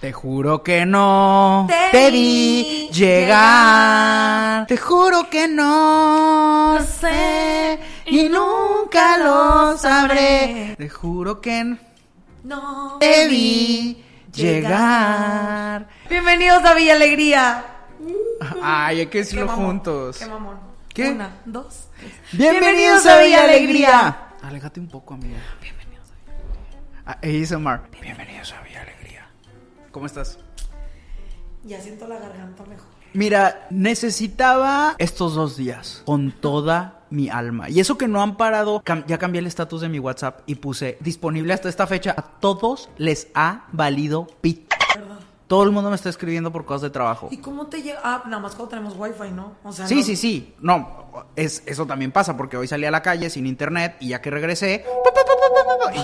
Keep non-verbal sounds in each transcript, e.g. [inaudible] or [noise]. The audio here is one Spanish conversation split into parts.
Te juro que no Te vi vi llegar. Te juro que no lo sé y nunca lo sabré. Te juro que No. te vi llegar. Bienvenidos a Villa Alegría. Ay, hay que decirlo juntos. Qué mamón. ¿Qué? Una, dos. tres. Bienvenidos a Villa Alegría. Aléjate un poco, amiga. Bienvenidos a A ASMR. Bienvenidos a Villa Alegría. ¿Cómo estás? Ya siento la garganta mejor. Mira, necesitaba estos dos días con toda mi alma. Y eso que no han parado, cam- ya cambié el estatus de mi WhatsApp y puse disponible hasta esta fecha. A todos les ha valido pit. Todo el mundo me está escribiendo por cosas de trabajo. ¿Y cómo te llega? Ah, nada más cuando tenemos wifi, ¿no? O sea, Sí, no- sí, sí. No, es, eso también pasa porque hoy salí a la calle sin internet y ya que regresé...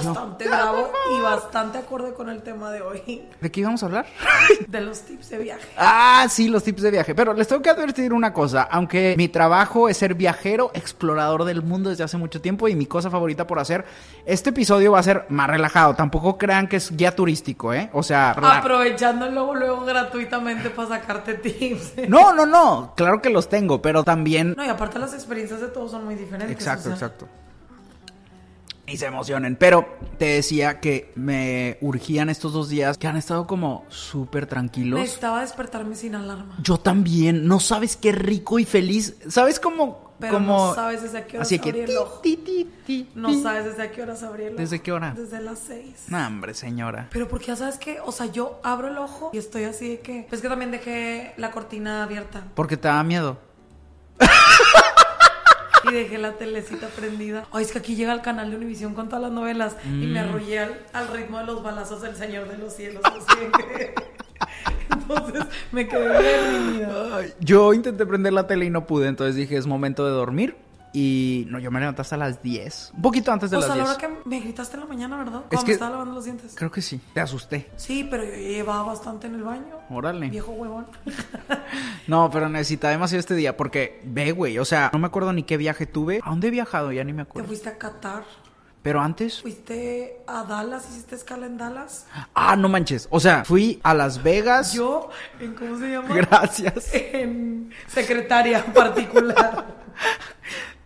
Bastante bravo y bastante acorde con el tema de hoy. ¿De qué íbamos a hablar? De los tips de viaje. Ah, sí, los tips de viaje. Pero les tengo que advertir una cosa. Aunque mi trabajo es ser viajero, explorador del mundo desde hace mucho tiempo y mi cosa favorita por hacer, este episodio va a ser más relajado. Tampoco crean que es guía turístico, ¿eh? O sea... Aprovechando luego, luego gratuitamente para sacarte tips. No, no, no. Claro que los tengo, pero también... No, y aparte las experiencias de todos son muy diferentes. Exacto, exacto. Y se emocionen. Pero te decía que me urgían estos dos días que han estado como súper tranquilos. Necesitaba despertarme sin alarma. Yo también, no sabes qué rico y feliz. ¿Sabes cómo? Pero como... no sabes desde qué hora Así se que... abría el ti, ojo. ti, ti, ti, No sabes desde qué hora se abría el ojo. ¿Desde qué hora? Desde las seis. No, hombre, señora. Pero porque ya sabes que, o sea, yo abro el ojo y estoy así de que. Es que también dejé la cortina abierta Porque te da miedo. [laughs] y dejé la telecita prendida. Ay, es que aquí llega el canal de Univisión con todas las novelas y me arrullé al, al ritmo de los balazos del Señor de los Cielos. así [laughs] que- Entonces me quedé bien yo intenté prender la tele y no pude, entonces dije, es momento de dormir. Y no, yo me levanté hasta las 10. Un poquito antes de O las sea, a la 10. hora que me gritaste en la mañana, ¿verdad? Es Cuando que- me estaba lavando los dientes. Creo que sí. Te asusté. Sí, pero yo llevaba bastante en el baño. Órale. Viejo huevón. [laughs] No, pero necesitaba demasiado este día porque ve, güey. O sea, no me acuerdo ni qué viaje tuve. ¿A dónde he viajado? Ya ni me Te acuerdo. fuiste a Qatar. Pero antes. Fuiste a Dallas, hiciste escala en Dallas. Ah, no manches. O sea, fui a Las Vegas. Yo, en cómo se llama? [laughs] Gracias. En secretaria particular. [laughs]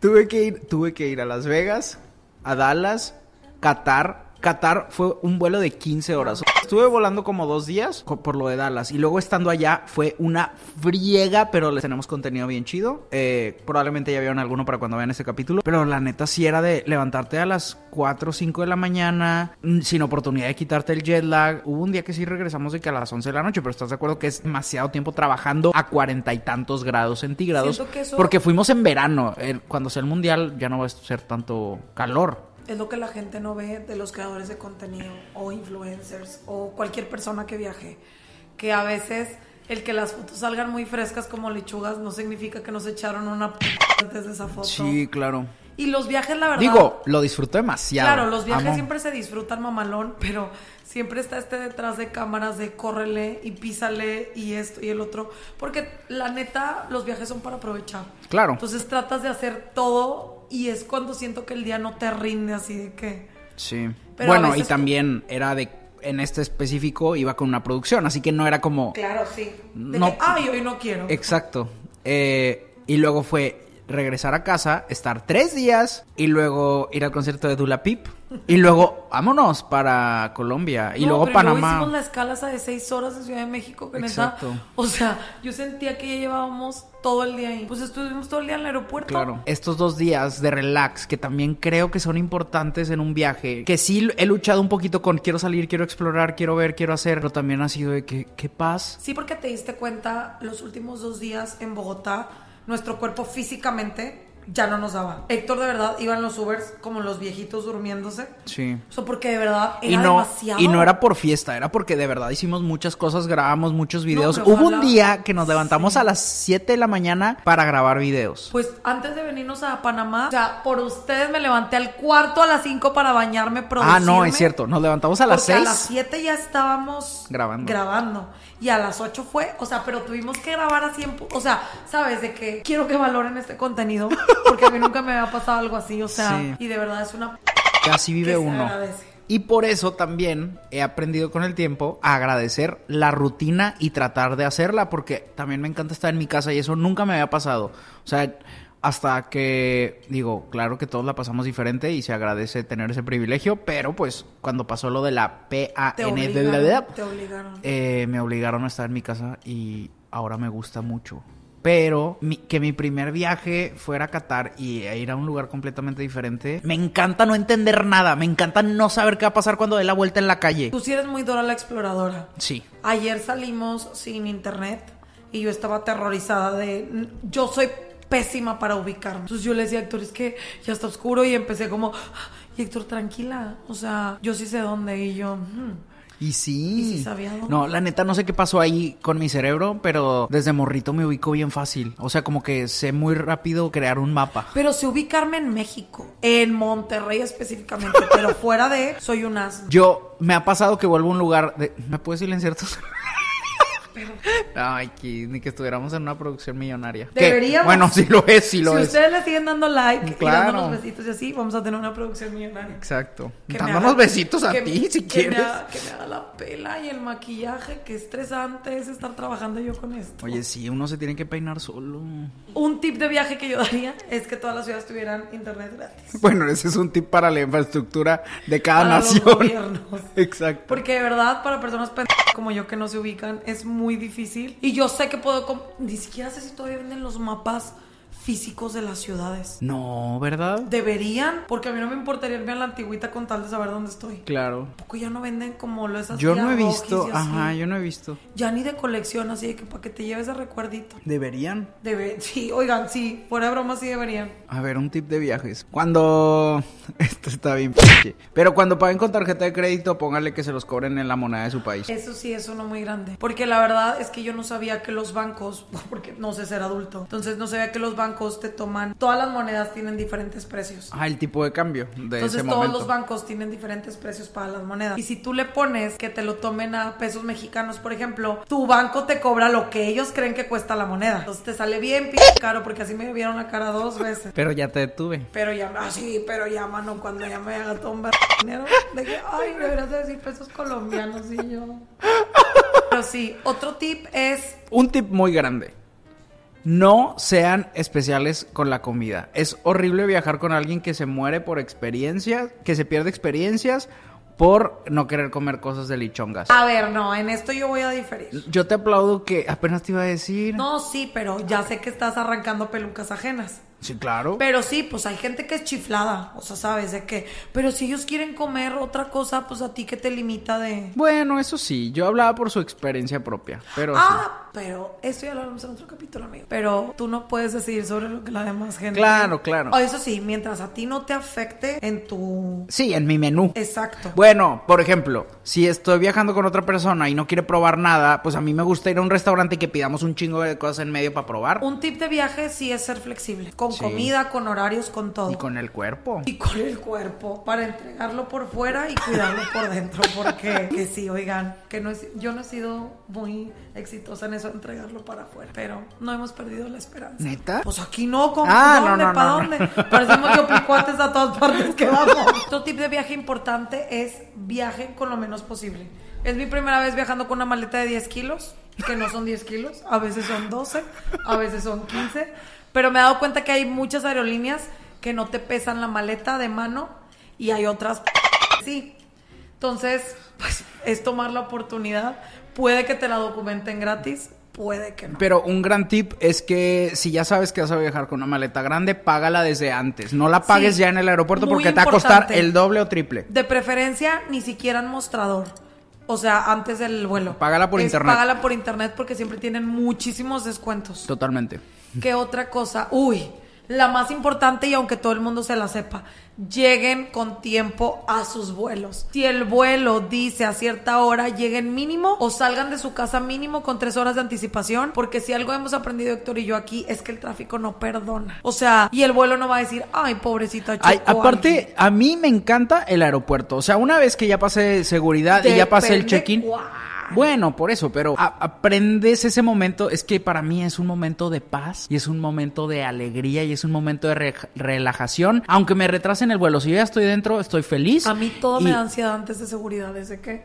Tuve que ir, tuve que ir a Las Vegas, a Dallas, Qatar. Qatar fue un vuelo de 15 horas. Estuve volando como dos días por lo de Dallas. Y luego estando allá fue una friega, pero les tenemos contenido bien chido. Eh, probablemente ya vieron alguno para cuando vean este capítulo. Pero la neta sí era de levantarte a las 4 o 5 de la mañana, mm, sin oportunidad de quitarte el jet lag. Hubo un día que sí regresamos de que a las 11 de la noche, pero estás de acuerdo que es demasiado tiempo trabajando a cuarenta y tantos grados centígrados. Eso- Porque fuimos en verano. El- cuando sea el mundial ya no va a ser tanto calor. Es lo que la gente no ve de los creadores de contenido o influencers o cualquier persona que viaje. Que a veces el que las fotos salgan muy frescas como lechugas no significa que nos echaron una p antes de esa foto. Sí, claro. Y los viajes, la verdad. Digo, lo disfruto demasiado. Claro, los viajes Amo. siempre se disfrutan mamalón, pero siempre está este detrás de cámaras de córrele y písale y esto y el otro. Porque la neta, los viajes son para aprovechar. Claro. Entonces tratas de hacer todo y es cuando siento que el día no te rinde así de que... Sí. Pero bueno, y también era de. En este específico iba con una producción, así que no era como. Claro, sí. De No. que, ay, hoy no quiero. Exacto. Eh, y luego fue regresar a casa, estar tres días y luego ir al concierto de Dula Pip. Y luego, vámonos para Colombia. Y No, luego pero Panamá. hicimos la escala esa de seis horas en Ciudad de México, que Exacto. o sea, yo sentía que ya llevábamos todo el día ahí. Pues estuvimos todo el día en el aeropuerto. Claro. Estos dos días de relax que también creo que son importantes en un viaje. Que sí he luchado un poquito con quiero salir, quiero explorar, quiero ver, quiero hacer. Pero también ha sido de que, qué paz. Sí, porque te diste cuenta los últimos dos días en Bogotá, nuestro cuerpo físicamente ya no nos daba. Héctor de verdad iba en los Ubers como los viejitos durmiéndose. Sí. O sea, porque de verdad era Y no, demasiado. y no era por fiesta, era porque de verdad hicimos muchas cosas, grabamos muchos videos. pero Hubo un día que nos levantamos a las 7 de la mañana para grabar videos. Pues antes de venirnos a Panamá, o sea, por ustedes me levanté al cuarto a las 5 para bañarme, Ah, producirme. no, es cierto. Nos levantamos a las Porque 6. a las 7 ya estábamos Grabando. grabando. Y a las 8 fue, o sea, pero tuvimos que grabar en... pu- O sea, ¿sabes? De que quiero que valoren este contenido. Porque a mí nunca me había pasado algo así. O sea, Sí. y de verdad es una... así vive que uno. agradece. Y por eso también he aprendido con el tiempo a agradecer la rutina y tratar de hacerla, porque también me encanta estar en mi casa y eso nunca me había pasado. O sea, hasta que digo, claro que todos la pasamos diferente y se agradece tener ese privilegio, pero pues cuando pasó lo de la Te PAN, obligaron. Te obligaron. eh, me obligaron a estar en mi casa y ahora me gusta mucho. Pero mi- que mi primer viaje fuera a Qatar y a ir a un lugar completamente diferente, me encanta no entender nada, me encanta no saber qué va a pasar cuando dé la vuelta en la calle. Tú sí eres muy Dora la exploradora. Sí. Ayer salimos sin internet y yo estaba aterrorizada de... Yo soy pésima para ubicarme. Entonces yo le decía a Héctor, es que ya está oscuro y empecé como... Y Héctor, tranquila. O sea, yo sí sé dónde. Y yo... "Hmm". Y sí. ¿Y si sabía dónde? No, la neta no sé qué pasó ahí con mi cerebro, pero desde morrito me ubico bien fácil. O sea, como que sé muy rápido crear un mapa. Pero sé ubicarme en México. En Monterrey específicamente. [laughs] pero fuera de... Soy un asno. Yo me ha pasado que vuelvo a un lugar de... ¿Me puedes silenciar Ay, que, ni que estuviéramos en una producción millonaria. Deberíamos. bueno, sí lo es, sí lo si es. ustedes le siguen dando like Claro. y dándonos besitos y así, vamos a tener una producción millonaria. Exacto. Que Dándonos haga- besitos a que- ti, si que quieres. Me haga, que me haga la pela y el maquillaje, que estresante es estar trabajando yo con esto. Oye, sí, uno se tiene que peinar solo. Un tip de viaje que yo daría es que todas las ciudades tuvieran internet gratis. Bueno, ese es un tip para la infraestructura de cada Para los nación. gobiernos. [laughs] Exacto. Porque de verdad, para personas como yo que no se ubican, es muy difícil. Y yo sé que puedo... Ni siquiera sé si todavía venden los mapas físicos de las ciudades. No, ¿verdad? Deberían, porque a mí no me importaría irme a la antigüita con tal de saber dónde estoy. Claro. Poco ya no venden como lo esas Yo no he visto, ajá, yo no he visto. Ya ni de colección, así de que para que te lleves de recuerdito. Deberían. Debe, sí, oigan, sí, fuera de broma sí deberían. A ver, un tip de viajes. Cuando. [laughs] Esto está bien, pinche. Pero cuando paguen con tarjeta de crédito, póngale que se los cobren en la moneda de su país. Eso sí es uno muy grande. Porque la verdad es que yo no sabía que los bancos, [laughs] porque no sé ser adulto, entonces no sabía que los bancos te toman, todas las monedas tienen diferentes precios. Ah, el tipo de cambio de Entonces ese todos momento. los bancos tienen diferentes precios para las monedas. Y si tú le pones que te lo tomen a pesos mexicanos, por ejemplo, tu banco te cobra lo que ellos creen que cuesta la moneda. Entonces te sale bien p caro porque así me vieron la cara dos veces. Pero ya te detuve. Pero ya, ah, sí, pero ya, mano, cuando ya me haga ver- dinero, de que, ay, deberías de decir pesos colombianos y yo. Pero sí, otro tip es, Un tip muy grande. No sean especiales con la comida. Es horrible viajar con alguien que se muere por experiencias, que se pierde experiencias por no querer comer cosas de lichongas. a ver, no, en esto yo voy a diferir. Yo te aplaudo que apenas te iba a decir. No, sí, pero ya sé que estás arrancando pelucas ajenas. Sí, claro. Pero sí, pues hay gente que es chiflada, o sea, sabes de qué. Pero si ellos quieren comer otra cosa, pues a ti que te limita de. Bueno, eso sí, yo hablaba por su experiencia propia, pero sí. Pero esto ya lo hablamos en otro capítulo, amigo. Pero tú no puedes decidir sobre lo que la demás gente. Claro, claro. O eso sí, mientras a ti no te afecte en tu. Sí, en mi menú. Exacto. Bueno, por ejemplo, si estoy viajando con otra persona y no quiere probar nada, pues a mí me gusta ir a un restaurante y que pidamos un chingo de cosas en medio para probar. Un tip de viaje sí es ser flexible. Con Sí. comida, con horarios, con todo. Y con el cuerpo. Y con el cuerpo, para entregarlo por fuera y cuidarlo por dentro, porque [laughs] que sí, oigan, que no es, yo no he sido muy exitosa en eso de entregarlo para afuera, pero no hemos perdido la esperanza. ¿Neta? Pues aquí no, ¿cómo? Ah, no, ¿dónde? no, ¿Para no, dónde? no. Parecemos yoplicuates a todas partes que vamos. [laughs] Otro tip de viaje importante es viaje con lo menos posible. Es mi primera vez viajando con una maleta de 10 kilos, que no son 10 kilos, a veces son 12, a veces son 15, pero me he dado cuenta que hay muchas aerolíneas que no te pesan la maleta de mano y hay otras sí. Entonces, pues es tomar la oportunidad. Puede que te la documenten gratis, puede que no. Pero un gran tip es que si ya sabes que vas a viajar con una maleta grande, págala desde antes. No la pagues Sí, ya en el aeropuerto porque te va a costar el doble o triple. De preferencia, ni siquiera en mostrador. O sea, antes del vuelo. Págala por Es internet. Págala por internet porque siempre tienen muchísimos descuentos. Totalmente. ¿Qué otra cosa? Uy, la más importante y aunque todo el mundo se la sepa, lleguen con tiempo a sus vuelos. Si el vuelo dice a cierta hora, lleguen mínimo o salgan de su casa mínimo con tres horas de anticipación, porque si algo hemos aprendido Héctor y yo aquí es que el tráfico no perdona. O sea, y el vuelo no va a decir, ay, pobrecita Ay, aparte, alguien". a mí me encanta el aeropuerto. O sea, una vez que ya pasé seguridad y ya pasé el check-in. cuál. Bueno, por eso, pero aprendes ese momento. Es que para mí es un momento de paz y es un momento de alegría y es un momento de re- relajación. Aunque me retrasen el vuelo, si yo ya estoy dentro, estoy feliz. A mí todo Y- me da ansiedad antes de seguridad, desde que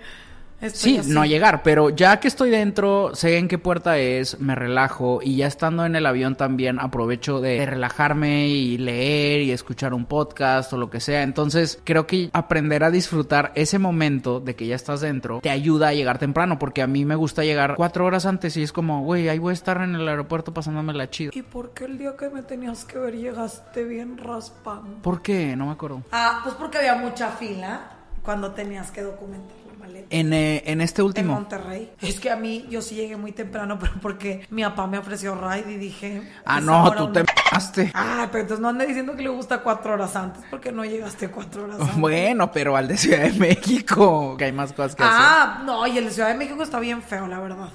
Sí, así. no llegar, pero ya que estoy dentro, sé en qué puerta es, me relajo y ya estando en el avión también aprovecho de relajarme y leer y escuchar un podcast o lo que sea. Entonces, creo que aprender a disfrutar ese momento de que ya estás dentro te ayuda a llegar temprano, porque a mí me gusta llegar cuatro horas antes y es como, güey, ahí voy a estar en el aeropuerto pasándome la chido. ¿Y por qué el día que me tenías que ver llegaste bien raspando? ¿Por qué? No me acuerdo. Ah, pues porque había mucha fila cuando tenías que documentar maleta. En, eh, en este En último. Monterrey. Es que a mí, yo sí llegué muy temprano, [laughs] pero porque mi papá me ofreció ride y dije. Ah, "Es no, tú te no". m***aste. Ah, pero entonces no ande diciendo que le gusta cuatro horas antes, porque no llegaste cuatro horas antes. Bueno, pero al de Ciudad de México, [laughs] que hay más cosas que hacer. Ah, no, y el de Ciudad de México está bien feo, la verdad.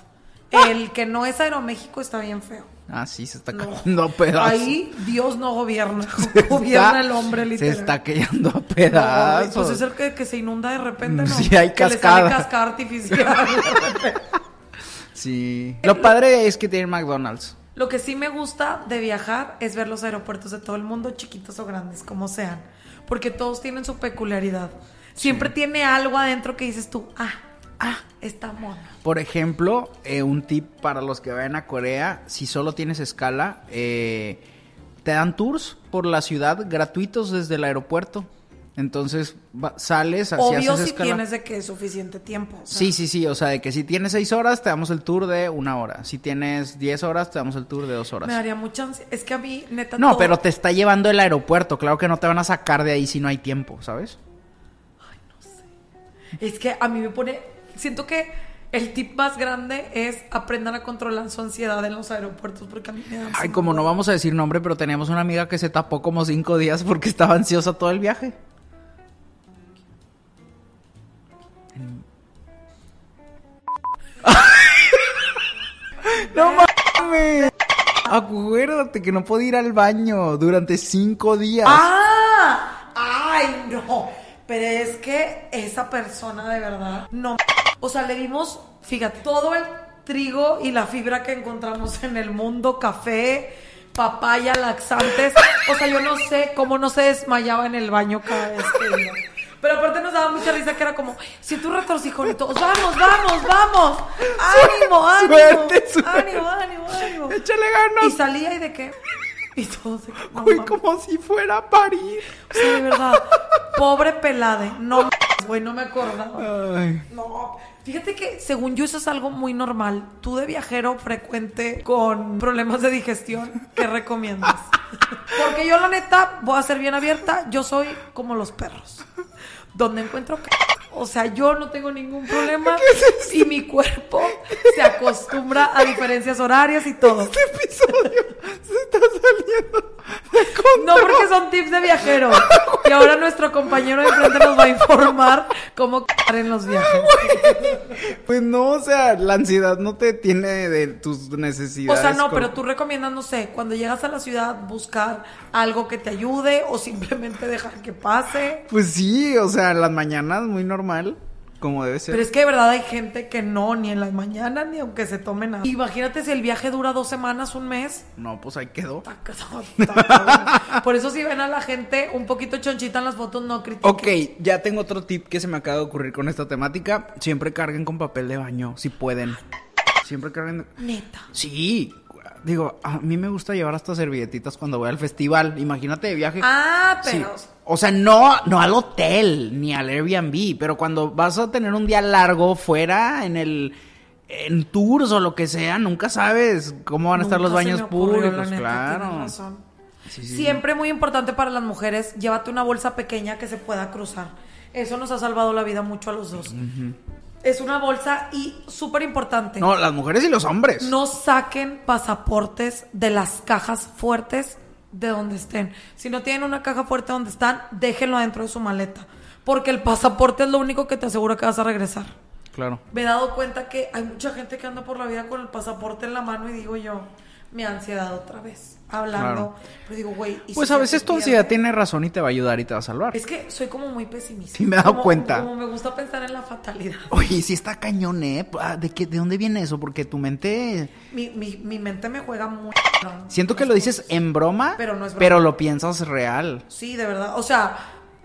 El que no es Aeroméxico está bien feo. Ah, sí, se está No. cayendo a pedazos. Ahí Dios no gobierna, [laughs] [laughs] gobierna está- el hombre literal. Se está cayendo a pedazos. pues es el que, que se inunda de repente, ¿no? Sí, hay Que le cascada. sale cascada artificial. [laughs] Sí. Lo padre es que tiene McDonald's. Lo que sí me gusta de viajar es ver los aeropuertos de todo el mundo, chiquitos o grandes, como sean. Porque todos tienen su peculiaridad. Siempre tiene algo adentro que dices tú, ah, ah, está mono. Por ejemplo, eh, un tip para los que vayan a Corea, si solo tienes escala, eh, te dan tours por la ciudad gratuitos desde el aeropuerto. Entonces va- sales, así Obvio haces si escala. tienes de que es suficiente tiempo. o sea, Sí, sí, sí, o sea, de que si tienes seis horas, te damos el tour de una hora. Si tienes diez horas, te damos el tour de dos horas. Me daría mucha ansiedad. Es que a mí, neta, No, todo- pero te está llevando el aeropuerto. Claro que no te van a sacar de ahí si no hay tiempo, ¿sabes? Es que a mí me pone. Siento que el tip más grande es aprendan a controlar su ansiedad en los aeropuertos porque a mí me da Ay, como no vamos a decir nombre, pero teníamos una amiga que se tapó como cinco días porque estaba ansiosa todo el viaje. ¡No mames! Acuérdate que no puedo ir al baño durante cinco días. ¡Ah! ¡Ay, no! Pero es que esa persona de verdad no. O sea, le dimos, fíjate, todo el trigo y la fibra que encontramos en el mundo, café, papaya, laxantes. O sea, yo no sé cómo no se desmayaba en el baño cada vez que iba. Pero aparte nos daba mucha risa que era como, si tú retorcijón y todos, vamos, vamos, vamos, ánimo, ánimo, Suerte, suerte. ánimo, ánimo, ánimo. ¡Échale Y ganas! salía y de qué. [laughs] Y todos de que, no mames. como si fuera a parir. Sí, de verdad. Pobre pelade. No, m- güey, no me acordaba. Ay. No. Fíjate que según yo eso es algo muy normal. Tú de viajero frecuente con problemas de digestión, ¿qué recomiendas? [laughs] Porque yo la neta, voy a ser bien abierta, yo soy como los perros. Donde encuentro o sea, yo no tengo ningún problema y mi cuerpo se acostumbra a diferencias horarias y todo. Este episodio se está saliendo de. No, porque son tips de viajero. Y ahora nuestro compañero de frente nos va a informar cómo c- en los viajes. Pues no, o sea, la ansiedad no te tiene de tus O necesidades. sea, no, pero tú recomiendas, no sé, cuando llegas a la ciudad buscar algo que te ayude o simplemente dejar que pase. Pues sí, o sea, las mañanas muy normal, como debe ser. Pero es que de verdad hay gente que no, ni en las mañanas, ni aunque se tome nada. Imagínate si el viaje dura dos semanas, un mes. No, pues ahí quedó. Por eso si ven a la gente un poquito chonchita en las fotos, no critiquen. Ok, ya tengo otro tip que se me acaba de ocurrir con esta temática. Siempre carguen con papel de baño, si pueden. Siempre carguen... Neta. Sí, digo, a mí me gusta llevar hasta servilletitas cuando voy al festival. Imagínate de viaje. Ah, Sí. O sea, no, no al hotel ni al Airbnb, pero cuando vas a tener un día largo fuera en el en tours o lo que sea, nunca sabes cómo van a estar los Nunca baños ocurrió, públicos, neta, claro. razón. Sí, sí, Siempre muy importante para las mujeres, llévate una bolsa pequeña que se pueda cruzar. Eso nos ha salvado la vida mucho a los dos. Es una bolsa y súper importante. No, las mujeres y los hombres. No saquen pasaportes de las cajas fuertes de donde estén. Si no tienen una caja fuerte donde están, déjenlo dentro de su maleta. Porque el pasaporte es lo único que te asegura que vas a regresar. Claro. Me he dado cuenta que hay mucha gente que anda por la vida con el pasaporte en la mano y digo yo, mi ansiedad otra vez. Hablando. Claro. Pero digo, güey. ¿y Pues si a veces tu ansiedad tiene razón y te va a ayudar y te va a salvar. Es que soy como muy pesimista. Sí, me he dado Como- cuenta. Como me gusta pensar en la fatalidad. Oye, sí está cañón, ¿eh? Ah, ¿De, qué, ¿De dónde viene eso? Porque tu mente... Mi, mi, mi mente me juega muy... Siento que lo dices en broma, Pero no es broma. pero lo piensas real. Sí, de verdad. O sea,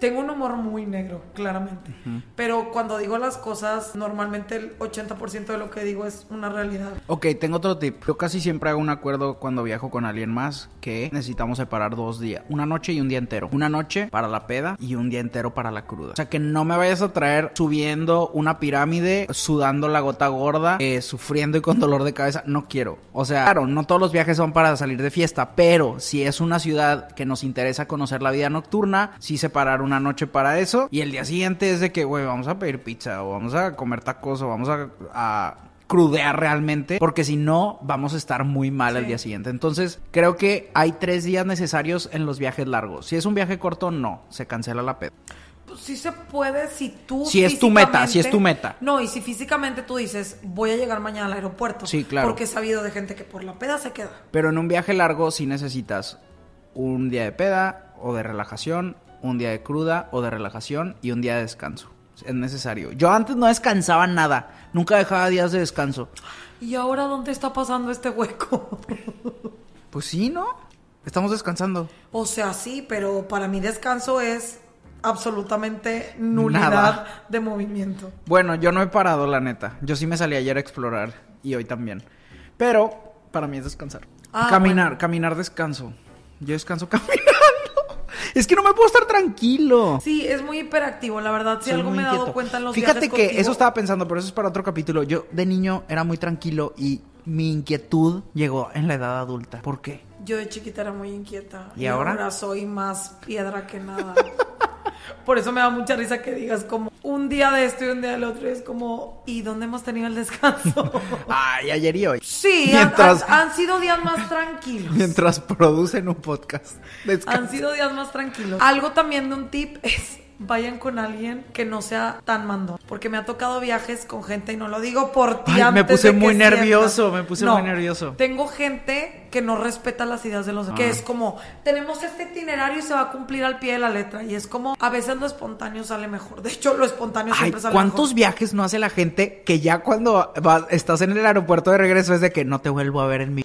tengo un humor muy negro, claramente. Pero cuando digo las cosas, normalmente el 80% de lo que digo es una realidad. Ok, tengo otro tip. Yo casi siempre hago un acuerdo cuando viajo con alguien más que necesitamos separar dos días. Una noche y un día entero. Una noche para la peda y un día entero para la cruda. O sea, que no me vayas a traer subiendo una pirámide, sudando la gota gorda, eh, sufriendo y con dolor de cabeza. No quiero. O sea, claro, no todos los viajes son para salir de fiesta, pero si es una ciudad que nos interesa conocer la vida nocturna, sí separar una noche para eso. Y el día siguiente es de que, güey, vamos a pedir pizza o vamos a comer tacos o vamos a- a crudear realmente, porque si no, vamos a estar muy mal el Sí. día siguiente. Entonces, creo que hay tres días necesarios en los viajes largos. Si es un viaje corto, no, se cancela la peda. Pues sí se puede si tú. Si es tu meta, si es tu meta. No, y si físicamente tú dices, voy a llegar mañana al aeropuerto. Sí, claro. Porque he sabido de gente que por la peda se queda. Pero en un viaje largo sí necesitas un día de peda o de relajación, un día de cruda o de relajación y un día de descanso. Es necesario. Yo antes no descansaba nada, nunca dejaba días de descanso. ¿Y ahora dónde está pasando este hueco? [laughs] Pues sí, ¿no? Estamos descansando. o sea, sí, pero para mí descanso es absolutamente nulidad Nada. de movimiento. Bueno, yo no he parado, la neta. Yo sí me salí ayer a explorar y hoy también. Pero para mí es descansar. Ah, caminar, bueno. caminar descanso. Yo descanso [laughs] caminando. Es que no me puedo estar tranquilo. Sí, es muy hiperactivo, la verdad. Si Soy algo me he dado cuenta en los Fíjate viajes que contigo- eso estaba pensando, pero eso es para otro capítulo. Yo de niño era muy tranquilo y mi inquietud llegó en la edad adulta. ¿Por qué? Yo de chiquita era muy inquieta. ¿Y ahora? soy más piedra que nada. [laughs] Por eso me da mucha risa que digas como un día de esto y un día del otro. Y es como, ¿y dónde hemos tenido el descanso? [laughs] Ay, ayer y hoy. sí, han- Mientras, han, han sido días más tranquilos. mientras producen un podcast. Han sido días más tranquilos. Algo también de un tip es vayan con alguien que no sea tan mandón. Porque me ha tocado viajes con gente, y no lo digo por ti Ay, me puse de muy sientas. nervioso, me puse No, muy nervioso. Tengo gente que no respeta las ideas de los demás. Que Ah. es como, tenemos este itinerario y se va a cumplir al pie de la letra. Y es como, a veces lo espontáneo sale mejor. De hecho, lo espontáneo Ay, siempre sale ¿cuántos mejor. viajes no hace la gente que ya cuando vas- estás en el aeropuerto de regreso es de que no te vuelvo a ver en mi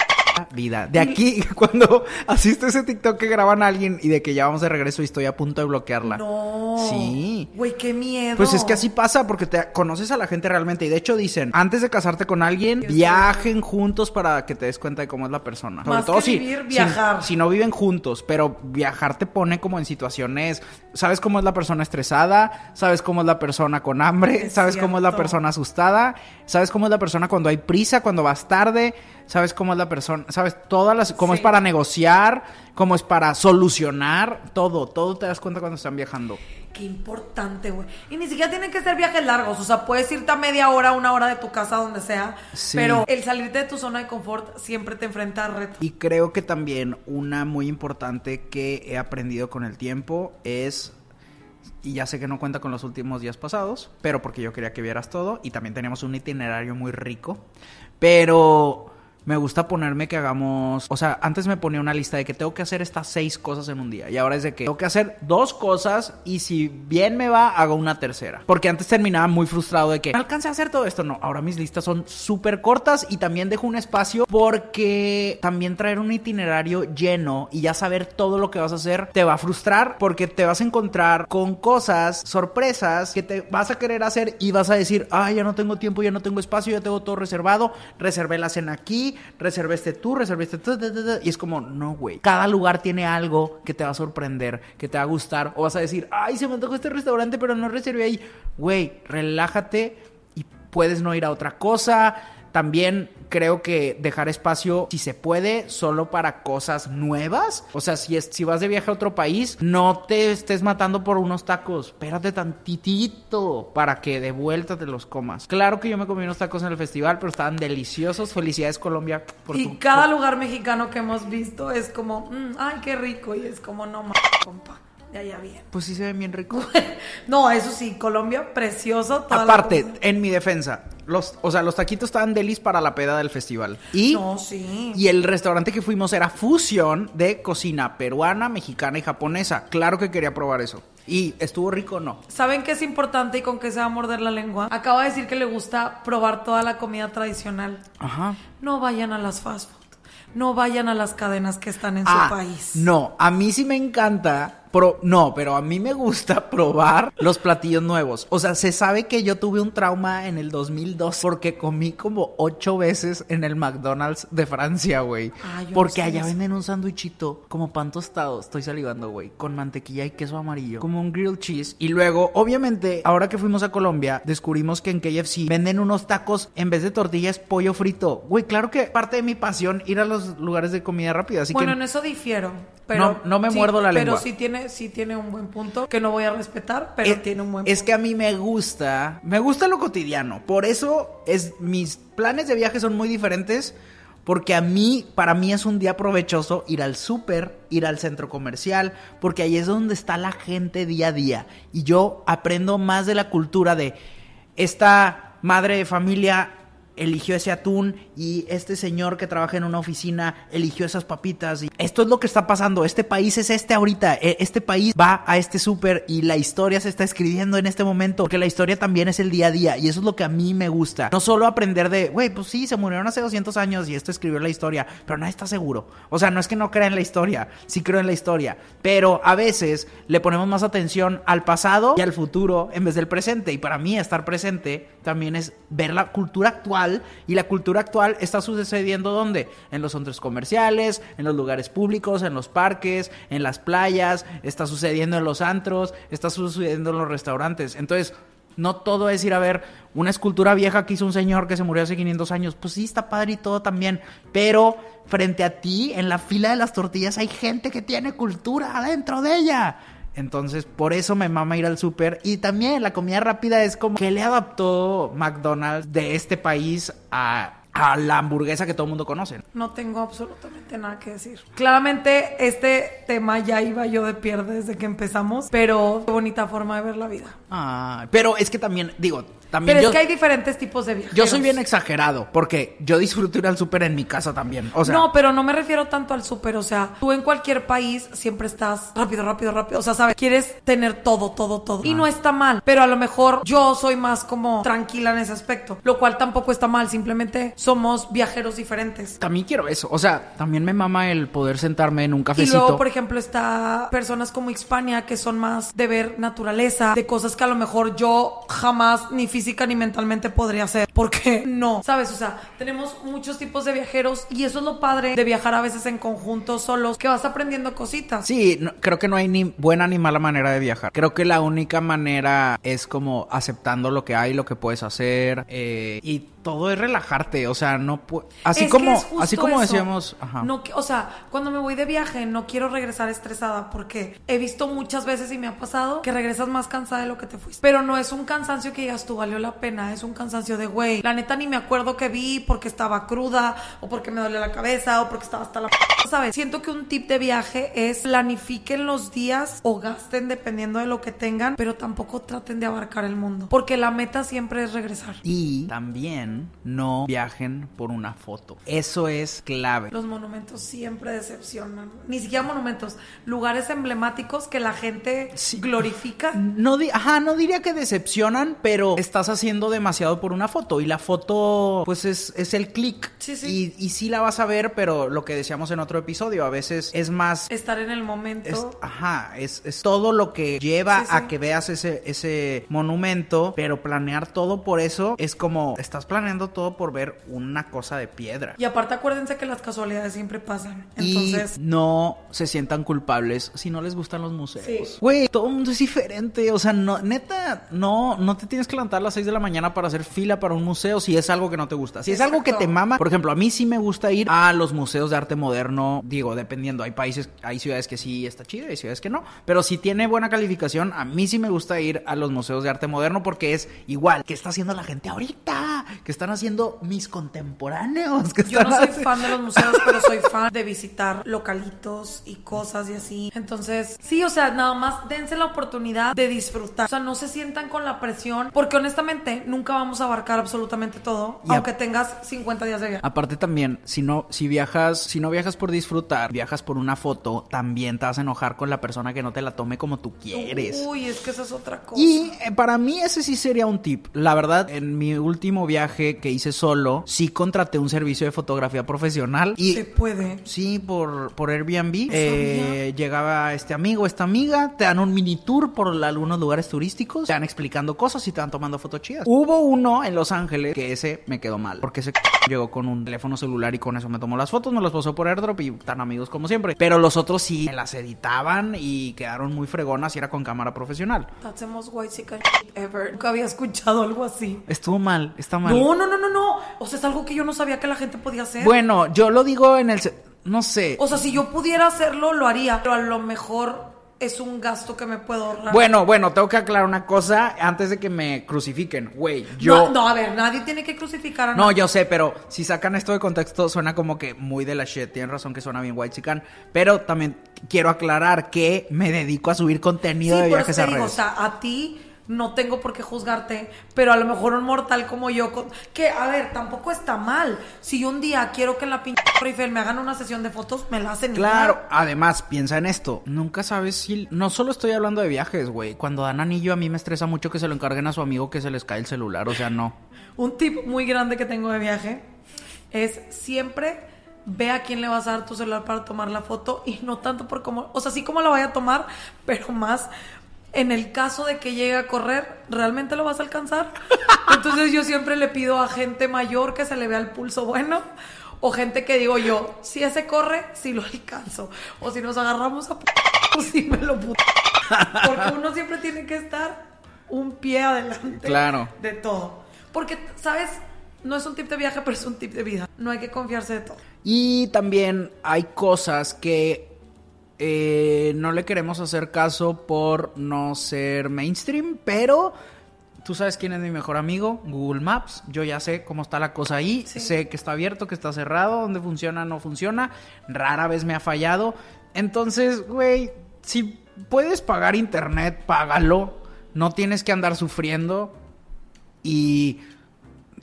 vida? De aquí, [laughs] cuando asiste ese TikTok que graban a alguien y de que ya vamos de regreso y estoy a punto de bloquearla. No. Sí. Güey, qué miedo. Pues es que así pasa porque te conoces a la gente realmente y de hecho dicen, antes de casarte con alguien, Dios viajen juntos para que te des cuenta de cómo es la persona. Más que vivir, si- viajar. Si, no viven juntos, pero viajar te pone como en situaciones, sabes cómo es la persona estresada, sabes cómo es la persona con hambre, Es sabes cómo es la persona asustada, sabes cómo es la persona cuando hay prisa, cuando vas tarde, sabes cómo es la persona, sabes todas las cómo es para negociar, cómo es para solucionar, todo, todo te das cuenta cuando están viajando. Qué importante, güey. Y ni siquiera tienen que ser viajes largos. O sea, puedes irte a media hora, una hora de tu casa, donde sea. Sí. Pero el salirte de tu zona de confort siempre te enfrenta a retos. Y creo que también una muy importante que he aprendido con el tiempo es, y ya sé que no cuenta con los últimos días pasados, pero porque yo quería que vieras todo y también teníamos un itinerario muy rico, pero me gusta ponerme que hagamos, o sea, antes me ponía una lista de que tengo que hacer estas seis cosas en un día y ahora es de que tengo que hacer dos cosas y si bien me va, hago una tercera. Porque antes terminaba muy frustrado de que no alcancé a hacer todo esto. No, ahora mis listas son súper cortas y también dejo un espacio porque también traer un itinerario lleno y ya saber todo lo que vas a hacer te va a frustrar porque te vas a encontrar con cosas, sorpresas que te vas a querer hacer y vas a decir, ay, ya no tengo tiempo, ya no tengo espacio, ya tengo todo reservado, reservé la cena aquí, tu, tu, tu, tu", Y es como, no, güey. Cada lugar tiene algo que te va a sorprender, que te va a gustar. O vas a decir, ay, se me antojó este restaurante, pero no reservé ahí. Güey, relájate y puedes no ir a otra cosa. También creo que dejar espacio, si se puede, solo para cosas nuevas. O sea, si, es, si vas de viaje a otro país, no te estés matando por unos tacos. Espérate tantitito para que de vuelta te los comas. Claro que yo me comí unos tacos en el festival, pero estaban deliciosos. Felicidades, Colombia. Por y cada lugar mexicano que hemos visto es como, mm, ay, qué rico. Y es como, no mames, compa de allá bien. Pues sí se ven bien ricos. [laughs] no, eso sí, Colombia, precioso. Aparte, en mi defensa, los, o sea, los taquitos estaban delis para la peda del festival. Y, no, sí. y el restaurante que fuimos era fusión de cocina peruana, mexicana y japonesa. Claro que quería probar eso. Y estuvo rico no. ¿Saben qué es importante y con qué se va a morder la lengua? Acaba de decir que le gusta probar toda la comida tradicional. Ajá. No vayan a las fast food. No vayan a las cadenas que están en su ah, país. No, a mí sí me encanta no, pero a mí me gusta [laughs] probar los platillos nuevos. O sea, se sabe que yo tuve un trauma en el 2002 porque comí como ocho veces en el McDonald's de Francia, güey. Ah, porque allá venden un sándwichito como pan tostado. Estoy salivando, güey. Con mantequilla y queso amarillo. Como un grilled cheese. Y luego, obviamente, ahora que fuimos a Colombia, descubrimos que en KFC venden unos tacos en vez de tortillas pollo frito. Güey, claro que parte de mi pasión ir a los lugares de comida rápida. Así bueno, en eso difiero. Pero no, me muerdo la lengua. Pero sí tiene, sí tiene un buen punto que no voy a respetar, pero eh, tiene un buen punto. Es que a mí me gusta, me gusta lo cotidiano. Por eso es mis planes de viaje son muy diferentes. Porque a mí, para mí es un día provechoso ir al súper, ir al centro comercial, porque ahí es donde está la gente día a día. Y yo aprendo más de la cultura de esta madre de familia eligió ese atún y este señor que trabaja en una oficina eligió esas papitas. Y esto es lo que está pasando. Este país es este ahorita. E, este país va a este súper y la historia se está escribiendo en este momento. Porque la historia también es el día a día. Y eso es lo que a mí me gusta. No solo aprender de, güey, pues sí, se murieron hace 200 años y esto escribió la historia. Pero nadie está seguro. O sea, no es que no crea en la historia. Sí creo en la historia. Pero a veces le ponemos más atención al pasado y al futuro en vez del presente. Y para mí estar presente también es ver la cultura y la cultura actual está sucediendo ¿dónde? En los centros comerciales, en los lugares públicos, en los parques, en las playas, está sucediendo en los antros, está sucediendo en los restaurantes. Entonces, no todo es ir a ver una escultura vieja que hizo un señor que se murió hace 500 años. Pues sí, está padre y todo también. Pero frente a ti, en la fila de las tortillas, hay gente que tiene cultura adentro de ella. Entonces, por eso me mama ir al súper. Y también la comida rápida es como que le adaptó McDonald's de este país a a la hamburguesa que todo el mundo conoce. No tengo absolutamente nada que decir. Claramente este tema ya iba yo de pierde desde que empezamos, pero qué bonita forma de ver la vida. Ah, pero es que también, digo, pero es que hay diferentes tipos de viajes. Yo soy bien exagerado, porque yo disfruto ir al súper en mi casa también. O sea, no, pero no me refiero tanto al súper. O sea, tú en cualquier país siempre estás rápido, rápido, rápido. O sea, sabes, quieres tener todo, todo, todo. Y no está mal, pero a lo mejor yo soy más como tranquila en ese aspecto, lo cual tampoco está mal. Simplemente somos viajeros diferentes. También quiero eso. O sea, también me mama el poder sentarme en un cafecito. Y luego, por ejemplo, está personas como Hispania que son más de ver naturaleza, de cosas que a lo mejor yo jamás ni física ni mentalmente podría ser. Porque [laughs] no, ¿sabes? O sea, tenemos muchos tipos de viajeros y eso es lo padre de viajar a veces en conjunto solos, que vas aprendiendo cositas. Sí, creo que no hay ni buena ni mala manera de viajar. Creo que la única manera es como aceptando lo que hay, lo que puedes hacer eh, y todo es relajarte, o sea, no así como así como decíamos, No, o sea, cuando me voy de viaje no quiero regresar estresada porque he visto muchas veces y me ha pasado que regresas más cansada de lo que te fuiste. Pero no es un cansancio que digas tú valió la pena, es un cansancio de güey, la neta ni me acuerdo que vi porque estaba cruda o porque me dolía la cabeza o porque estaba hasta la ¿sabes? Siento que un tip de viaje es planifiquen los días o gasten dependiendo de lo que tengan, pero tampoco traten de abarcar el mundo, porque la meta siempre es regresar. Y también no viajen por una foto. Eso es clave. Los monumentos siempre decepcionan. Ni siquiera monumentos, lugares emblemáticos que la gente glorifica. No, ajá, no diría que decepcionan, pero estás haciendo demasiado por una foto y la foto pues es, es el clic. Sí, sí. Y, y sí la vas a ver, pero lo que decíamos en otro episodio, a veces es más... Estar en el momento. ajá, es, es, todo lo que lleva a que veas ese, ese monumento, pero planear todo por eso es como estás planeando todo por ver una cosa de piedra. Y aparte acuérdense que las casualidades siempre pasan. Entonces... Y no se sientan culpables si no les gustan los museos. Güey, todo el mundo es diferente. O sea, no, neta, no, no te tienes que levantar a las 6 de la mañana para hacer fila para un museo si es algo que no te gusta. Si es algo que te mama, por ejemplo, a mí sí me gusta ir a los museos de arte moderno, digo, dependiendo, hay países, hay ciudades que sí está chido y hay ciudades que no, pero si tiene buena calificación, a mí sí me gusta ir a los museos de arte moderno porque es igual, ¿qué está haciendo la gente ahorita? ¿Qué están haciendo mis contemporáneos? ¿Qué Yo no soy haciendo? fan de los museos, [laughs] pero soy fan de visitar localitos y cosas y así. Entonces, sí, o sea, nada más dense la oportunidad de disfrutar. O sea, no se sientan con la presión, porque honestamente nunca vamos a abarcar absolutamente todo, Y aunque tengas 50 días de viaje. Aparte también, si no, si viajas, si no viajas por disfrutar, viajas por una foto, también te vas a enojar con la persona que no te la tome como tú quieres. Uy, es que esa es otra cosa. Y eh, para mí ese sí sería un tip. La verdad, en mi último viaje que hice solo, sí contraté un servicio de fotografía profesional y se puede. Sí, por, por Airbnb. Eh, llegaba este amigo, esta amiga, te dan un mini tour por algunos lugares turísticos, te van explicando cosas y te van tomando fotos chidas. Hubo uno en Los Ángeles que ese me quedó mal, porque ese llegó con un teléfono celular y con eso me tomó las fotos, me las pasó por airdrop y tan amigos como siempre. Pero los otros sí me las editaban y quedaron muy fregonas y era con cámara profesional. That's the most white ever. Nunca había escuchado algo así. Estuvo mal, está mal. No, no, no, no, no. O sea, es algo que yo no sabía que la gente podía hacer. Bueno, yo lo digo en el... No sé. O sea, si yo pudiera hacerlo, lo haría. Pero a lo mejor es un gasto que me puedo ahorrar. Bueno, bueno, tengo que aclarar una cosa antes de que me crucifiquen. Güey, yo... No, no, a ver, nadie tiene que crucificar a No, nadie. yo sé, pero si sacan esto de contexto suena como que muy de la shit. Tienen razón que suena bien white chican. Pero también quiero aclarar que me dedico a subir contenido Sí, de por viajes a digo, o redes. sea, a ti no tengo por qué juzgarte, pero a lo mejor un mortal como yo, con- que a ver, tampoco está mal. Si yo un día quiero que en la pinche Eiffel me hagan una sesión de fotos, me la hacen. Claro, además, piensa en esto. Nunca sabes si. No solo estoy hablando de viajes, güey. Cuando dan anillo, a mí me estresa mucho que se lo encarguen a su amigo que se les cae el celular. O sea, no. Un tip muy grande que tengo de viaje es siempre ve a quién le vas a dar tu celular para tomar la foto y no tanto por cómo, o sea, sí cómo la vaya a tomar, pero más en el caso de que llegue a correr, ¿realmente lo vas a alcanzar? [laughs] Entonces yo siempre le pido a gente mayor que se le vea el pulso bueno o gente que digo yo, si ese corre, si lo alcanzo o si nos agarramos a p si me lo puto. Porque uno siempre tiene que estar un pie adelante Claro. de todo. Porque, ¿sabes? No es un tip de viaje, pero es un tip de vida. No hay que confiarse de todo. Y también hay cosas que eh, no le queremos hacer caso por no ser mainstream, pero tú sabes quién es mi mejor amigo, Google Maps. Yo ya sé cómo está la cosa ahí, Sí. sé que está abierto, que está cerrado, dónde funciona, no funciona. Rara vez me ha fallado. Entonces, güey, si puedes pagar internet, págalo. No tienes que andar sufriendo. Y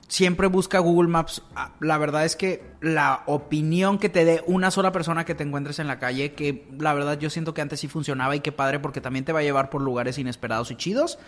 siempre busca Google Maps. Ah, La verdad es que la opinión que te dé una sola persona que te encuentres en la calle, que la verdad yo siento que antes sí funcionaba y qué padre porque también te va a llevar por lugares inesperados y chidos.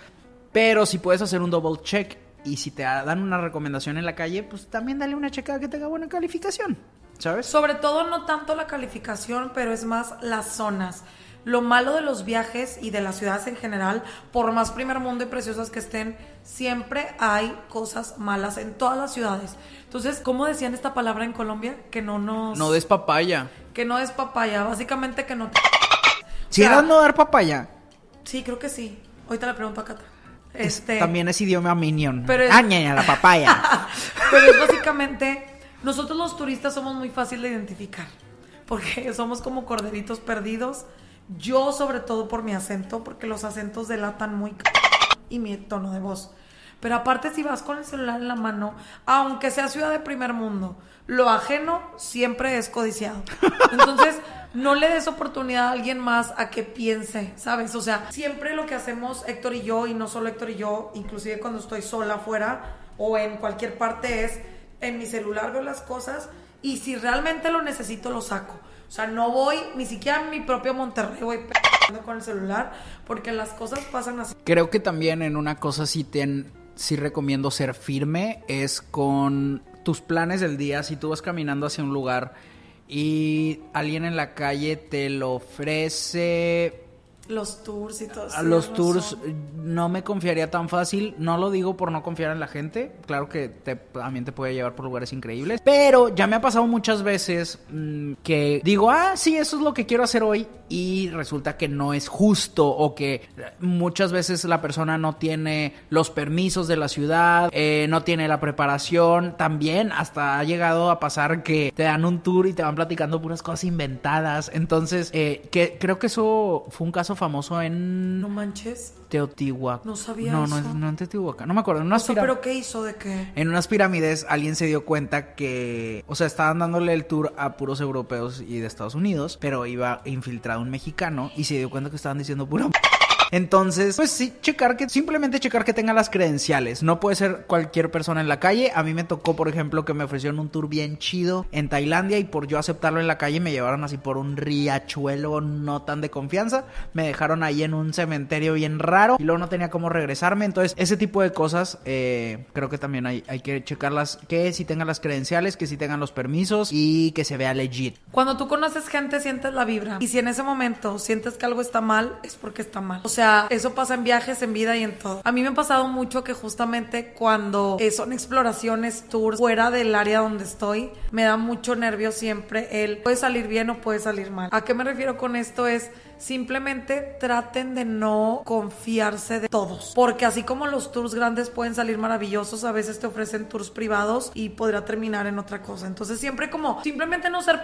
Pero si puedes hacer un double check y si te dan una recomendación en la calle, pues también dale una checada que tenga buena calificación. ¿Sabes? Sobre todo no tanto la calificación, pero es más las zonas. Lo malo de los viajes y de las ciudades en general, por más primer mundo y preciosas que estén, siempre hay cosas malas en todas las ciudades. Entonces, ¿cómo decían esta palabra en Colombia? Que no nos... No des papaya. Que no es papaya, básicamente que no... Si O sea, era no dar papaya, Sí, creo que sí. Ahorita le pregunto a Cata. es- Este... también es idioma minion. Pero es- Ah, ñaña, la papaya. [laughs] Pero es básicamente, nosotros los turistas somos muy fácil de identificar, porque somos como corderitos perdidos. Yo sobre todo por mi acento, porque los acentos delatan muy y mi tono de voz. Pero aparte si vas con el celular en la mano, aunque sea ciudad de primer mundo, lo ajeno siempre es codiciado. Entonces, no le des oportunidad a alguien más a que piense, ¿sabes? O sea, siempre lo que hacemos Héctor y yo, y no solo Héctor y yo, inclusive cuando estoy sola afuera o en cualquier parte es, en mi celular veo las cosas y si realmente lo necesito lo saco. O sea, no voy ni siquiera a mi propio Monterrey, voy con el celular porque las cosas pasan así. Creo que también en una cosa sí, ten, sí recomiendo ser firme es con tus planes del día. Si tú vas caminando hacia un lugar y alguien en la calle te lo ofrece Los tours y todo. A sí, los tours razón. eh, no me confiaría tan fácil. No lo digo por no confiar en la gente. Claro que te, también te puede llevar por lugares increíbles. Pero ya me ha pasado muchas veces mm, que digo, ah, sí, eso es lo que quiero hacer hoy. Y resulta que no es justo. O que muchas veces la persona no tiene los permisos de la ciudad. eh, no tiene la preparación. También hasta ha llegado a pasar que te dan un tour y te van platicando puras cosas inventadas. Entonces, eh, que creo que eso fue un caso famoso en No manches. Teotihuacán. No sabía no, No, eso. es- no en Teotihuacán. No me acuerdo. En unas, O sea, ¿pero qué hizo de qué? en unas pirámides alguien se dio cuenta que... O sea, estaban dándole el tour a puros europeos y de Estados Unidos. Pero iba infiltrado un mexicano y se dio cuenta que estaban diciendo pura... Entonces, pues sí, checar que, simplemente checar que tenga las credenciales. No puede ser cualquier persona en la calle. A mí me tocó, por ejemplo, que me ofrecieron un tour bien chido en Tailandia y por yo aceptarlo en la calle me llevaron así por un riachuelo no tan de confianza. Me dejaron ahí en un cementerio bien raro y luego no tenía cómo regresarme. Entonces, ese tipo de cosas eh, creo que también hay, que checarlas. Que si tengan las credenciales, que si tengan los permisos y que se vea legit. Cuando tú conoces gente, sientes la vibra. Y si en ese momento sientes que algo está mal, es porque está mal. Eso pasa en viajes, en vida y en todo. A mí me ha pasado mucho que justamente cuando eh, son exploraciones, tours fuera del área donde estoy, me da mucho nervio siempre el puede salir bien o puede salir mal. ¿A qué me refiero con esto? Es simplemente traten de no confiarse de todos. Porque así como los tours grandes pueden salir maravillosos, a veces te ofrecen tours privados y podrá terminar en otra cosa. Entonces siempre como simplemente no ser...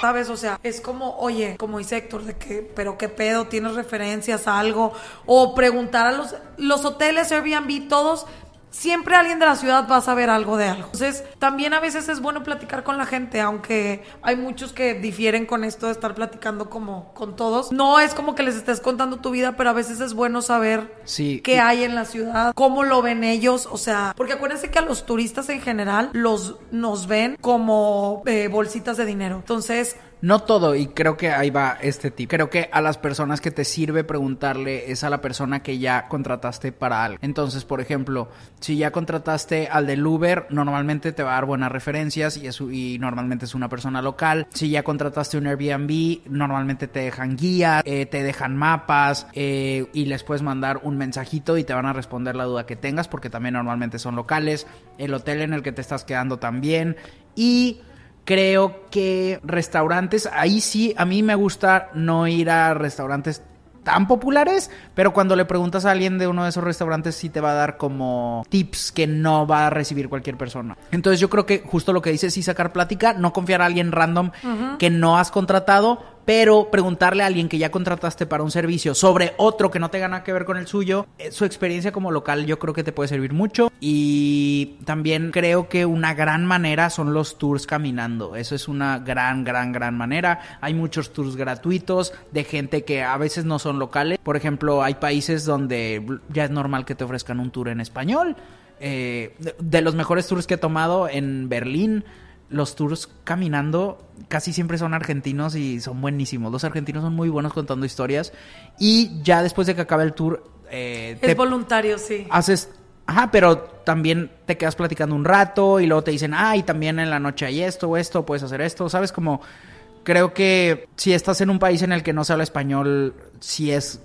¿Sabes? O sea, es como, oye, como dice Héctor, de que, pero qué pedo, tienes referencias a algo, o preguntar a los, los hoteles, Airbnb, todos, siempre alguien de la ciudad va a saber algo de algo. Entonces, también a veces es bueno platicar con la gente, aunque hay muchos que difieren con esto de estar platicando como con todos. No es como que les estés contando tu vida, pero a veces es bueno saber Sí. qué hay en la ciudad, cómo lo ven ellos, o sea, porque acuérdense que a los turistas en general los nos ven como eh, bolsitas de dinero. Entonces, No todo, y creo que ahí va este tip. Creo que a las personas que te sirve preguntarle es a la persona que ya contrataste para algo. Entonces, por ejemplo, si ya contrataste al del Uber, normalmente te va a dar buenas referencias y, es, y normalmente es una persona local. Si ya contrataste un Airbnb, normalmente te dejan guías, eh, te dejan mapas eh, y les puedes mandar un mensajito y te van a responder la duda que tengas porque también normalmente son locales. El hotel en el que te estás quedando también. Y Creo que restaurantes, ahí sí, a mí me gusta no ir a restaurantes tan populares, pero cuando le preguntas a alguien de uno de esos restaurantes sí te va a dar como tips que no va a recibir cualquier persona. Entonces yo creo que justo lo que dice sí sacar plática, no confiar a alguien random que no has contratado, pero preguntarle a alguien que ya contrataste para un servicio sobre otro que no tenga nada que ver con el suyo, eh, su experiencia como local yo creo que te puede servir mucho y también creo que una gran manera son los tours caminando, eso es una gran, gran, gran manera. Hay muchos tours gratuitos de gente que a veces no son locales, por ejemplo hay países donde ya es normal que te ofrezcan un tour en español. Eh, de- de los mejores tours que he tomado en Berlín, los tours caminando casi siempre son argentinos y son buenísimos. Los argentinos son muy buenos contando historias. Y ya después de que acabe el tour, eh, es voluntario, sí. haces. Ajá, pero también te quedas platicando un rato y luego te dicen, ah, y también en la noche hay esto o esto, puedes hacer esto, ¿sabes? Como creo que si estás en un país en el que no se habla español, sí es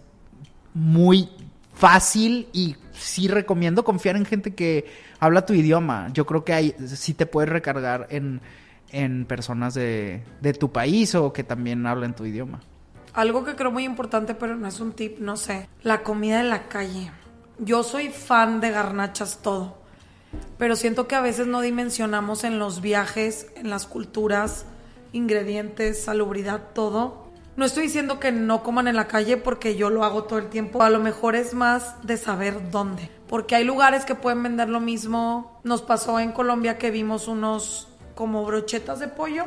muy fácil y sí recomiendo confiar en gente que habla tu idioma. Yo creo que hay, sí te puedes recargar en, en personas de, de tu país o que también hablan tu idioma. Algo que creo muy importante, pero no es un tip, no sé. La comida en la calle. Yo soy fan de garnachas todo. Pero siento que a veces no dimensionamos en los viajes, en las culturas, ingredientes, salubridad, todo. No estoy diciendo que no coman en la calle porque yo lo hago todo el tiempo. A lo mejor es más de saber dónde. Porque hay lugares que pueden vender lo mismo. Nos pasó en Colombia que vimos unos como brochetas de pollo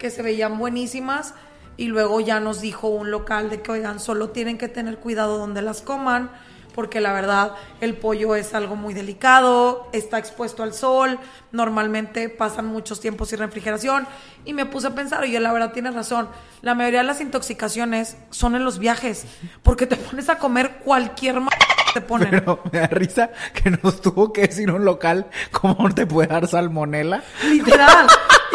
que se veían buenísimas y luego ya nos dijo un local de que oigan, solo tienen que tener cuidado donde las coman porque la verdad el pollo es algo muy delicado, está expuesto al sol, normalmente pasan muchos tiempos sin refrigeración y me puse a pensar, oye, la verdad tienes razón, la mayoría de las intoxicaciones son en los viajes, porque te pones a comer cualquier te ponen. Pero me da risa que nos tuvo que decir un local cómo te puede dar salmonela. Literal.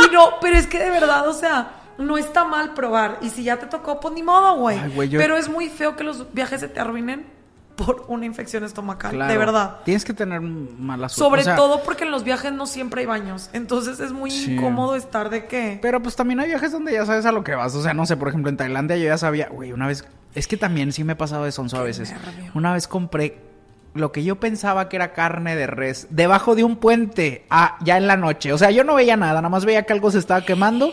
Y no, pero es que de verdad, o sea, no está mal probar. Y si ya te tocó, pues ni modo, güey. Ay, güey, yo- Pero es muy feo que los viajes se te arruinen por una infección estomacal, Claro. de verdad. Tienes que tener mala suerte. Sobre O sea, todo porque en los viajes no siempre hay baños. Entonces es muy Sí. incómodo estar de que... Pero pues también hay viajes donde ya sabes a lo que vas. O sea, no sé, por ejemplo, en Tailandia yo ya sabía, güey, una vez. Es que también sí me he pasado de sonso a veces. nervio. Una vez compré lo que yo pensaba que era carne de res debajo de un puente, ah, ya en la noche. O sea, yo no veía nada, nada más veía que algo se estaba quemando.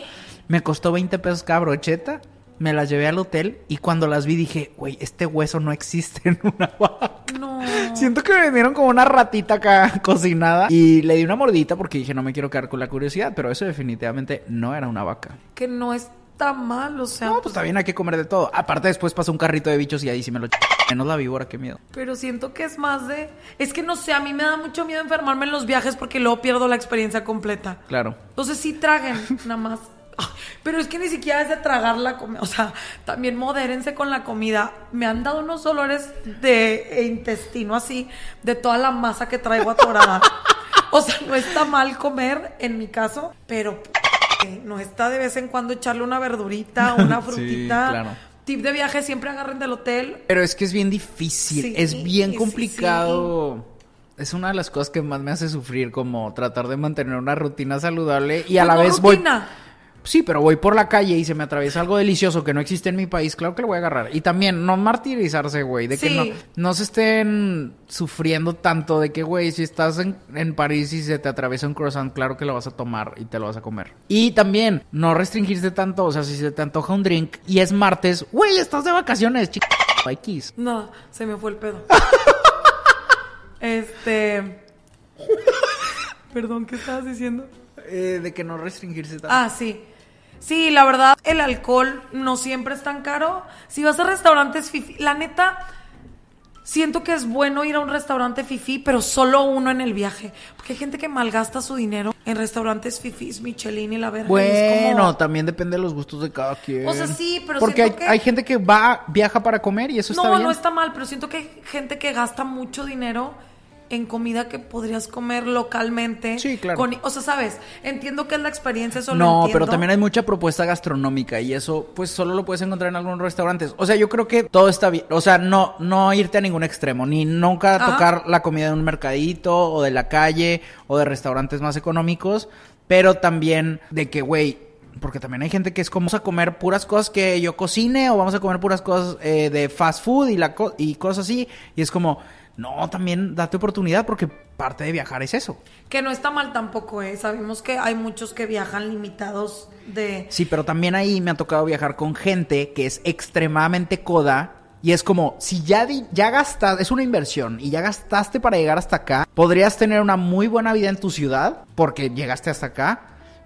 Me costó 20 pesos cada brocheta. Me las llevé al hotel y cuando las vi dije, güey, este hueso no existe en una [laughs] vaca. No. Siento que me vendieron como una ratita acá [laughs] cocinada y le di una mordita porque dije no me quiero quedar con la curiosidad, pero eso definitivamente no era una vaca. Que no está mal, o sea... No, pues también hay que comer de todo. Aparte después pasó un carrito de bichos y ahí sí me lo ch... Menos la víbora, qué miedo. Pero siento que es más de... Es que no sé, a mí me da mucho miedo enfermarme en los viajes porque luego pierdo la experiencia completa. Claro. Entonces sí traguen, [laughs] nada más. Pero es que ni siquiera es de tragar la comida. O sea, también modérense con la comida. Me han dado unos olores de intestino así, de toda la masa que traigo atorada. O sea, no está mal comer, en mi caso, pero no está de vez en cuando echarle una verdurita, una [laughs] Sí, frutita. claro. Tip de viaje, siempre agarren del hotel. Pero es que es bien difícil, Sí, es bien sí, complicado. Es una de las cosas que más me hace sufrir, como tratar de mantener una rutina saludable y a Pues la no vez voy... Sí, pero voy por la calle y se me atraviesa algo delicioso que no existe en mi país, claro que lo voy a agarrar. Y también no martirizarse, güey, de que no, no se estén sufriendo tanto de que, güey, si estás en, en París y se te atraviesa un croissant, claro que lo vas a tomar y te lo vas a comer. Y también no restringirse tanto, o sea, si se te antoja un drink y es martes, güey, estás de vacaciones, chica. No, se me fue el pedo. [laughs] este. Perdón, ¿qué estabas diciendo? Eh, de que no restringirse tanto. Ah, sí. Sí, la verdad, el alcohol no siempre es tan caro. Si vas a restaurantes fifi, la neta, siento que es bueno ir a un restaurante fifi, pero solo uno en el viaje. Porque hay gente que malgasta su dinero en restaurantes fifis, Michelin y la verga. es como- Bueno, también depende de los gustos de cada quien. O sea, sí, pero Porque hay, que- hay gente que va, viaja para comer y eso está No, bien. no está mal, pero siento que hay gente que gasta mucho dinero en comida que podrías comer localmente. Sí, claro. con- o sea, sabes, entiendo que es la experiencia, eso lo No, entiendo. pero también hay mucha propuesta gastronómica y eso pues solo lo puedes encontrar en algunos restaurantes. O sea, yo creo que todo está bien. O sea, no, no irte a ningún extremo, ni nunca Ajá. tocar la comida de un mercadito o de la calle o de restaurantes más económicos, pero también de que, güey, porque también hay gente que es como vamos a comer puras cosas que yo cocine o vamos a comer puras cosas eh, de fast food y, la co- y cosas así. Y es como, no, también date oportunidad porque parte de viajar es eso. Que no está mal tampoco, ¿eh? Sabemos que hay muchos que viajan limitados de... Sí, pero también ahí me ha tocado viajar con gente que es extremadamente coda. Y es como, si ya, di- ya gastaste, es una inversión y ya gastaste para llegar hasta acá, podrías tener una muy buena vida en tu ciudad porque llegaste hasta acá,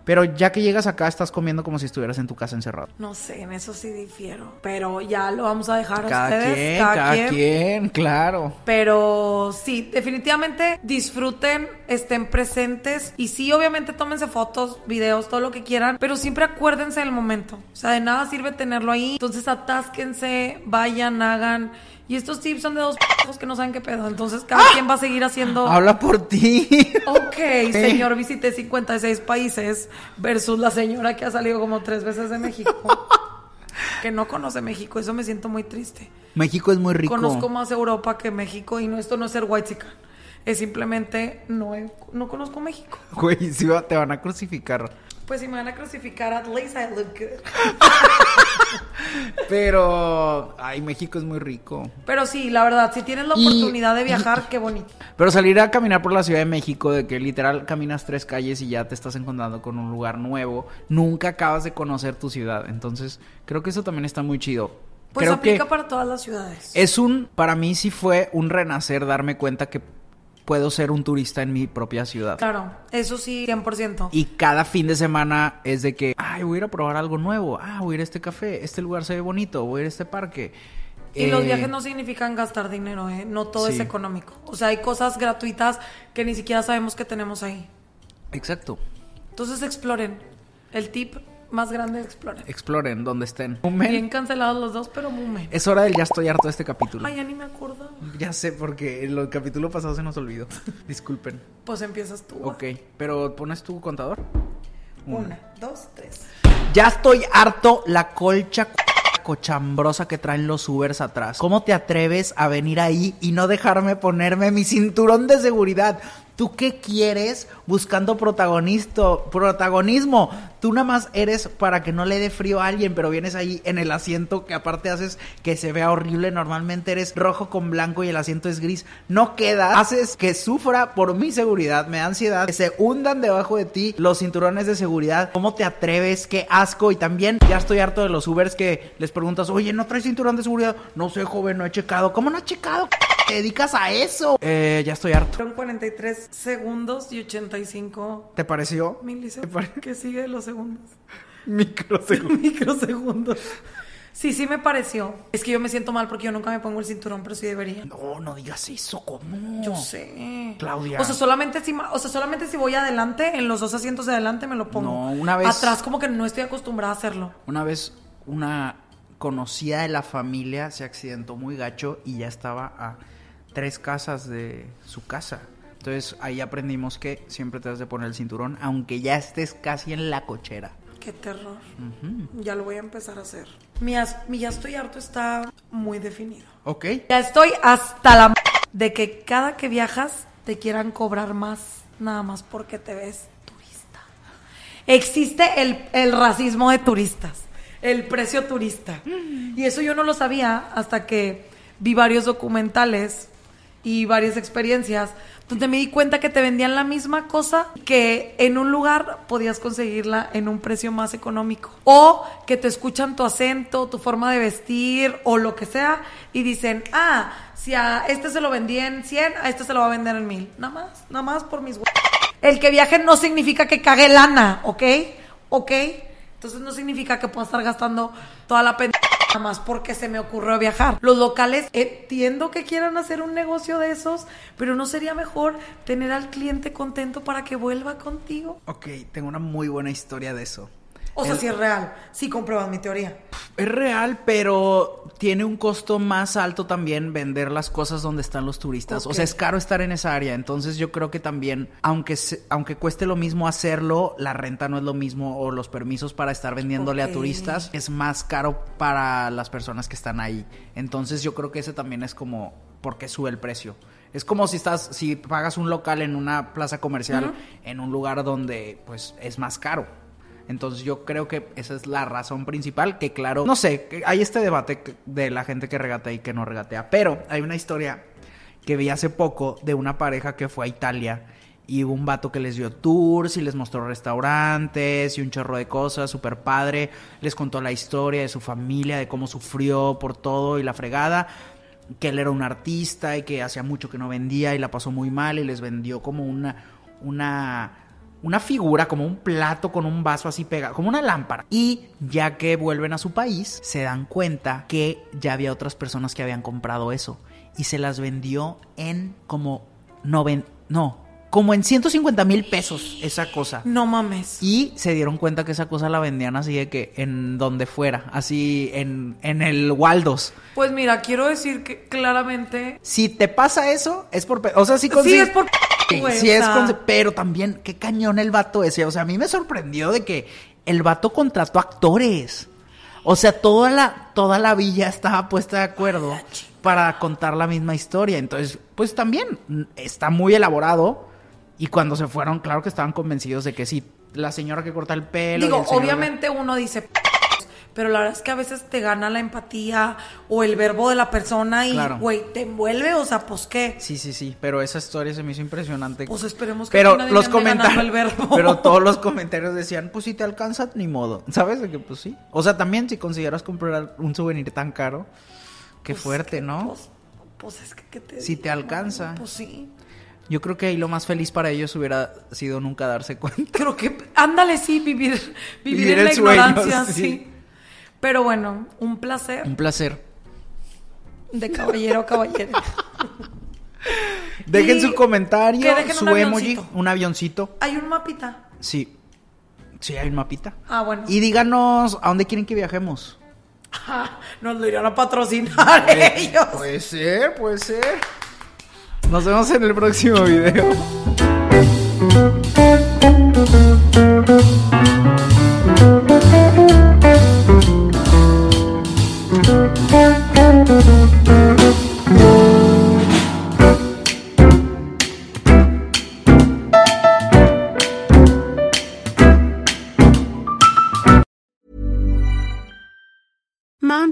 pero ya que llegas acá estás comiendo como si estuvieras en tu casa encerrado. No sé, en eso sí difiero. Pero ya lo vamos a dejar a Cada ustedes. quien, cada, quien. claro. Pero sí, definitivamente disfruten, estén presentes y sí, obviamente tómense fotos, videos, todo lo que quieran, pero siempre acuérdense del momento. O sea, de nada sirve tenerlo ahí. Entonces atásquense, vayan, hagan. Y estos tips son de dos p***os que no saben qué pedo. Entonces cada quien va a seguir haciendo... Habla por ti. Ok, [laughs] señor, visité 56 países versus la señora que ha salido como tres veces de México. [laughs] Que no conoce México, eso me siento muy triste. México es muy rico. Conozco más Europa que México y no esto no es ser white Es simplemente no, no conozco México. Güey, va- te van a crucificar. Pues si me van a crucificar, at least I look good. [laughs] Pero, ay, México es muy rico. Pero sí, la verdad, si tienes la Y- oportunidad de viajar, qué bonito. Pero salir a caminar por la Ciudad de México, de que literal caminas tres calles y ya te estás encontrando con un lugar nuevo, nunca acabas de conocer tu ciudad. Entonces, creo que eso también está muy chido. Pues creo aplica que para todas las ciudades. es un, para mí sí fue un renacer darme cuenta que puedo ser un turista en mi propia ciudad. Claro, eso sí, 100%. Y cada fin de semana es de que, ay, voy a ir a probar algo nuevo. Ah, voy a ir a este café. Este lugar se ve bonito. Voy a ir a este parque. Y los Eh, viajes no significan gastar dinero, ¿eh? No todo es económico. O sea, hay cosas gratuitas que ni siquiera sabemos que tenemos ahí. Exacto. Entonces exploren. El tip más grande exploren. Exploren donde estén. Bien cancelados los dos, pero mume. Es hora del ya estoy harto de este capítulo. Ay, ya ni me acuerdo. Ya sé, porque en el capítulo pasado se nos olvidó. [laughs] Disculpen. Pues empiezas tú. Ok, pero ¿pones tu contador? Una, dos, tres. Ya estoy harto la colcha cochambrosa que traen los Ubers atrás. ¿Cómo te atreves a venir ahí y no dejarme ponerme mi cinturón de seguridad? ¿Tú qué quieres buscando protagonista, protagonismo? Tú nada más eres para que no le dé frío a alguien, pero vienes ahí en el asiento que aparte haces que se vea horrible. Normalmente eres rojo con blanco y el asiento es gris. No queda. Haces que sufra por mi seguridad, me da ansiedad, que se hundan debajo de ti los cinturones de seguridad. ¿Cómo te atreves? Qué asco. Y también ya estoy harto de los Ubers que les preguntas, oye, ¿no traes cinturón de seguridad? No sé, joven, no he checado. ¿Cómo no has checado? ¿Te dedicas a eso? Eh, ya estoy harto. Fueron 43 segundos y 85 ¿Te pareció? milisegundos. ¿Qué sigue de los segundos? [laughs] Microsegundos. [laughs] Microsegundos. Sí, sí me pareció. Es que yo me siento mal porque yo nunca me pongo el cinturón, pero sí debería. No, no digas eso, ¿cómo? Yo sé. Claudia. O sea, solamente si, o sea, solamente si voy adelante, en los dos asientos de adelante me lo pongo. No, una vez- Atrás como que no estoy acostumbrada a hacerlo. Una vez una conocida de la familia se accidentó muy gacho y ya estaba a tres casas de su casa. Entonces ahí aprendimos que siempre te has de poner el cinturón, aunque ya estés casi en la cochera. Qué terror. Ya lo voy a empezar a hacer. Mi, ya estoy harto está muy definido. ¿Ok? Ya estoy hasta la m- de que cada que viajas te quieran cobrar más, nada más porque te ves turista. Existe el, el racismo de turistas, el precio turista. Y eso yo no lo sabía hasta que vi varios documentales y varias experiencias donde me di cuenta que te vendían la misma cosa que en un lugar podías conseguirla en un precio más económico. O que te escuchan tu acento, tu forma de vestir o lo que sea y dicen, ah, si a este se lo vendí en 100, a este se lo va a vender en 1000. Nada más, nada más por mis El que viaje no significa que cague lana, ¿ok? ¿Ok? Entonces no significa que pueda estar gastando toda la pendeja nada más porque se me ocurrió viajar. Los locales entiendo que quieran hacer un negocio de esos, pero no sería mejor tener al cliente contento para que vuelva contigo. Ok, tengo una muy buena historia de eso. O sea, El- si es real, si compruebas mi teoría. Es real, pero tiene un costo más alto también vender las cosas donde están los turistas. O sea, es caro estar en esa área. Entonces yo creo que también, aunque, se- aunque cueste lo mismo hacerlo, la renta no es lo mismo o los permisos para estar vendiéndole a turistas es más caro para las personas que están ahí. Entonces yo creo que ese también es como porque sube el precio. Es como si estás, si pagas un local en una plaza comercial, en un lugar donde pues es más caro. Entonces yo creo que esa es la razón principal, que claro, no sé, hay este debate de la gente que regatea y que no regatea, pero hay una historia que vi hace poco de una pareja que fue a Italia y hubo un vato que les dio tours y les mostró restaurantes y un chorro de cosas, súper padre, les contó la historia de su familia, de cómo sufrió por todo y la fregada, que él era un artista y que hacía mucho que no vendía y la pasó muy mal y les vendió como una, una, una figura, como un plato con un vaso así pegado, como una lámpara. Y ya que vuelven a su país, se dan cuenta que ya había otras personas que habían comprado eso y se las vendió en como noven, no, como en 150 mil pesos esa cosa. No mames. Y se dieron cuenta que esa cosa la vendían así de que en donde fuera, así en, en el Waldos. Pues mira, quiero decir que claramente... Si te pasa eso, es por... O sea, si Sí, consigues... es por... Sí, güey, sí o es sea, con- Pero también, qué cañón el vato ese. O sea, a mí me sorprendió de que el vato contrató actores. O sea, toda la, toda la villa estaba puesta de acuerdo para contar la misma historia. Entonces, pues también mm, está muy elaborado. Y cuando se fueron, claro que estaban convencidos de que sí, la señora que corta el pelo. y Digo, el obviamente uno dice, pero la verdad es que a veces te gana la empatía o el verbo de la persona y, Claro. güey, te envuelve, o sea, pues qué. Sí, sí, sí, pero esa historia se me hizo impresionante. Pues esperemos que pero nadie los comentarios, el verbo. [laughs] pero todos los [laughs] comentarios decían, pues si te alcanza, ni modo, ¿sabes? De que pues sí. O sea, también si consideras comprar un souvenir tan caro, qué Pues, fuerte, que, ¿no? Pues, pues es que, ¿qué te Si digo, te alcanza. Pues sí. Yo creo que ahí lo más feliz para ellos hubiera sido nunca darse cuenta. Creo que, ándale, sí, vivir, [laughs] vivir, Vivir en la el sueño, ignorancia, sí. sí. Pero bueno, un placer Un placer. de caballero a caballero. Dejen Y su comentario, su un emoji, avioncito. un avioncito. Hay un mapita. Sí. Sí, hay un mapita. Ah, bueno. Y díganos a dónde quieren que viajemos. Ah, [laughs] nos lo irían a patrocinar ellos. Puede ser, puede ser. Nos vemos en el próximo video.